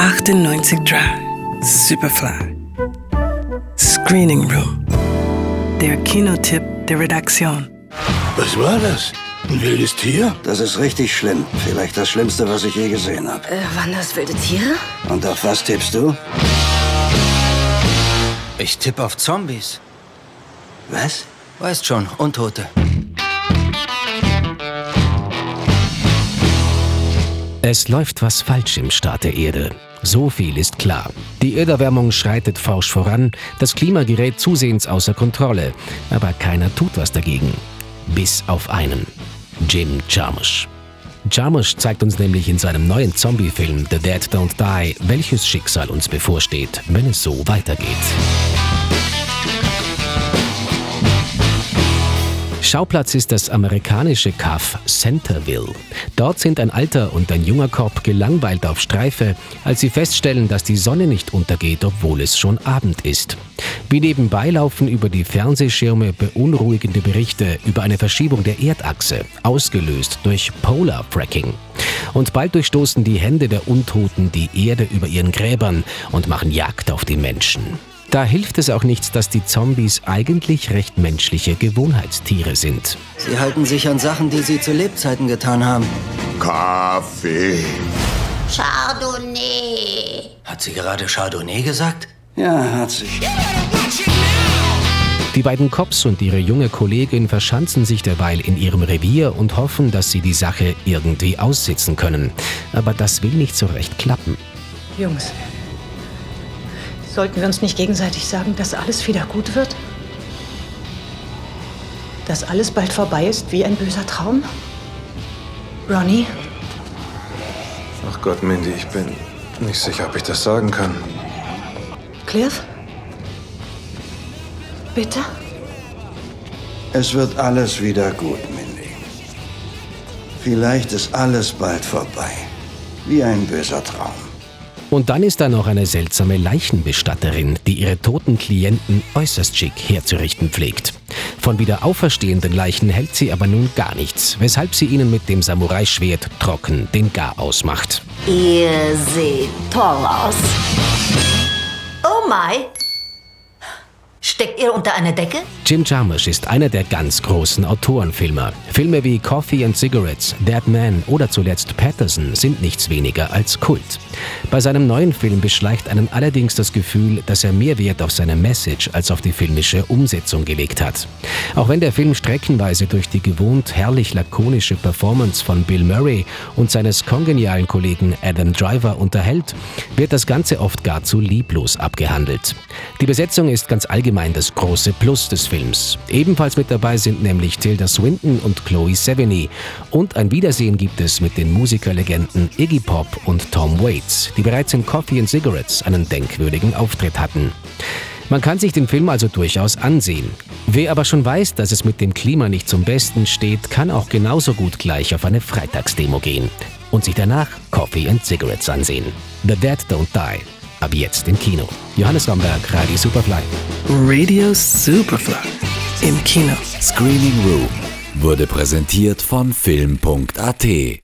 98 Drive, Superfly. Screening Room. Der Kinotipp der Redaktion. Was war das? Ein wildes Tier? Das ist richtig schlimm. Vielleicht das Schlimmste, was ich je gesehen habe. Äh, waren das wilde Tiere? Und auf was tippst du? Ich tippe auf Zombies. Was? Weißt schon, Untote. Es läuft was falsch im Staat der Erde. So viel ist klar. Die Erderwärmung schreitet forsch voran, das Klima gerät zusehends außer Kontrolle, aber keiner tut was dagegen. Bis auf einen. Jim Jarmusch. Jarmusch zeigt uns nämlich in seinem neuen Zombie-Film The Dead Don't Die, welches Schicksal uns bevorsteht, wenn es so weitergeht. Schauplatz ist das amerikanische Kaff Centerville. Dort sind ein alter und ein junger Korb gelangweilt auf Streife, als sie feststellen, dass die Sonne nicht untergeht, obwohl es schon Abend ist. Wie nebenbei laufen über die Fernsehschirme beunruhigende Berichte über eine Verschiebung der Erdachse, ausgelöst durch Polar Fracking. Und bald durchstoßen die Hände der Untoten die Erde über ihren Gräbern und machen Jagd auf die Menschen. Da hilft es auch nichts, dass die Zombies eigentlich recht menschliche Gewohnheitstiere sind. Sie halten sich an Sachen, die sie zu Lebzeiten getan haben. Kaffee. Chardonnay. Hat sie gerade Chardonnay gesagt? Ja, hat sie. Die beiden Cops und ihre junge Kollegin verschanzen sich derweil in ihrem Revier und hoffen, dass sie die Sache irgendwie aussitzen können. Aber das will nicht so recht klappen. Jungs, sollten wir uns nicht gegenseitig sagen, dass alles wieder gut wird? Dass alles bald vorbei ist wie ein böser Traum? Ronnie? Ach Gott, Mindy, ich bin nicht sicher, ob ich das sagen kann. Cliff? Bitte? Es wird alles wieder gut, Mindy. Vielleicht ist alles bald vorbei. Wie ein böser Traum. Und dann ist da noch eine seltsame Leichenbestatterin, die ihre toten Klienten äußerst schick herzurichten pflegt. Von wieder auferstehenden Leichen hält sie aber nun gar nichts, weshalb sie ihnen mit dem Samurai-Schwert trocken den Garaus macht. Ihr seht toll aus. Oh my. Steckt ihr unter einer Decke? Jim Jarmusch ist einer der ganz großen Autorenfilmer. Filme wie Coffee and Cigarettes, Dead Man oder zuletzt Patterson sind nichts weniger als Kult. Bei seinem neuen Film beschleicht einen allerdings das Gefühl, dass er mehr Wert auf seine Message als auf die filmische Umsetzung gelegt hat. Auch wenn der Film streckenweise durch die gewohnt herrlich lakonische Performance von Bill Murray und seines kongenialen Kollegen Adam Driver unterhält, wird das Ganze oft gar zu lieblos abgehandelt. Die Besetzung ist ganz allgemein das große Plus des Films. Ebenfalls mit dabei sind nämlich Tilda Swinton und Chloe Sevigny. Und ein Wiedersehen gibt es mit den Musikerlegenden Iggy Pop und Tom Waits, die bereits in Coffee and Cigarettes einen denkwürdigen Auftritt hatten. Man kann sich den Film also durchaus ansehen. Wer aber schon weiß, dass es mit dem Klima nicht zum Besten steht, kann auch genauso gut gleich auf eine Freitagsdemo gehen und sich danach Coffee and Cigarettes ansehen. The Dead Don't Die. Ab jetzt im Kino. Johannes Romberg, Radio Superfly. Radio Superfly. Im Kino. Screening Room wurde präsentiert von Film.at.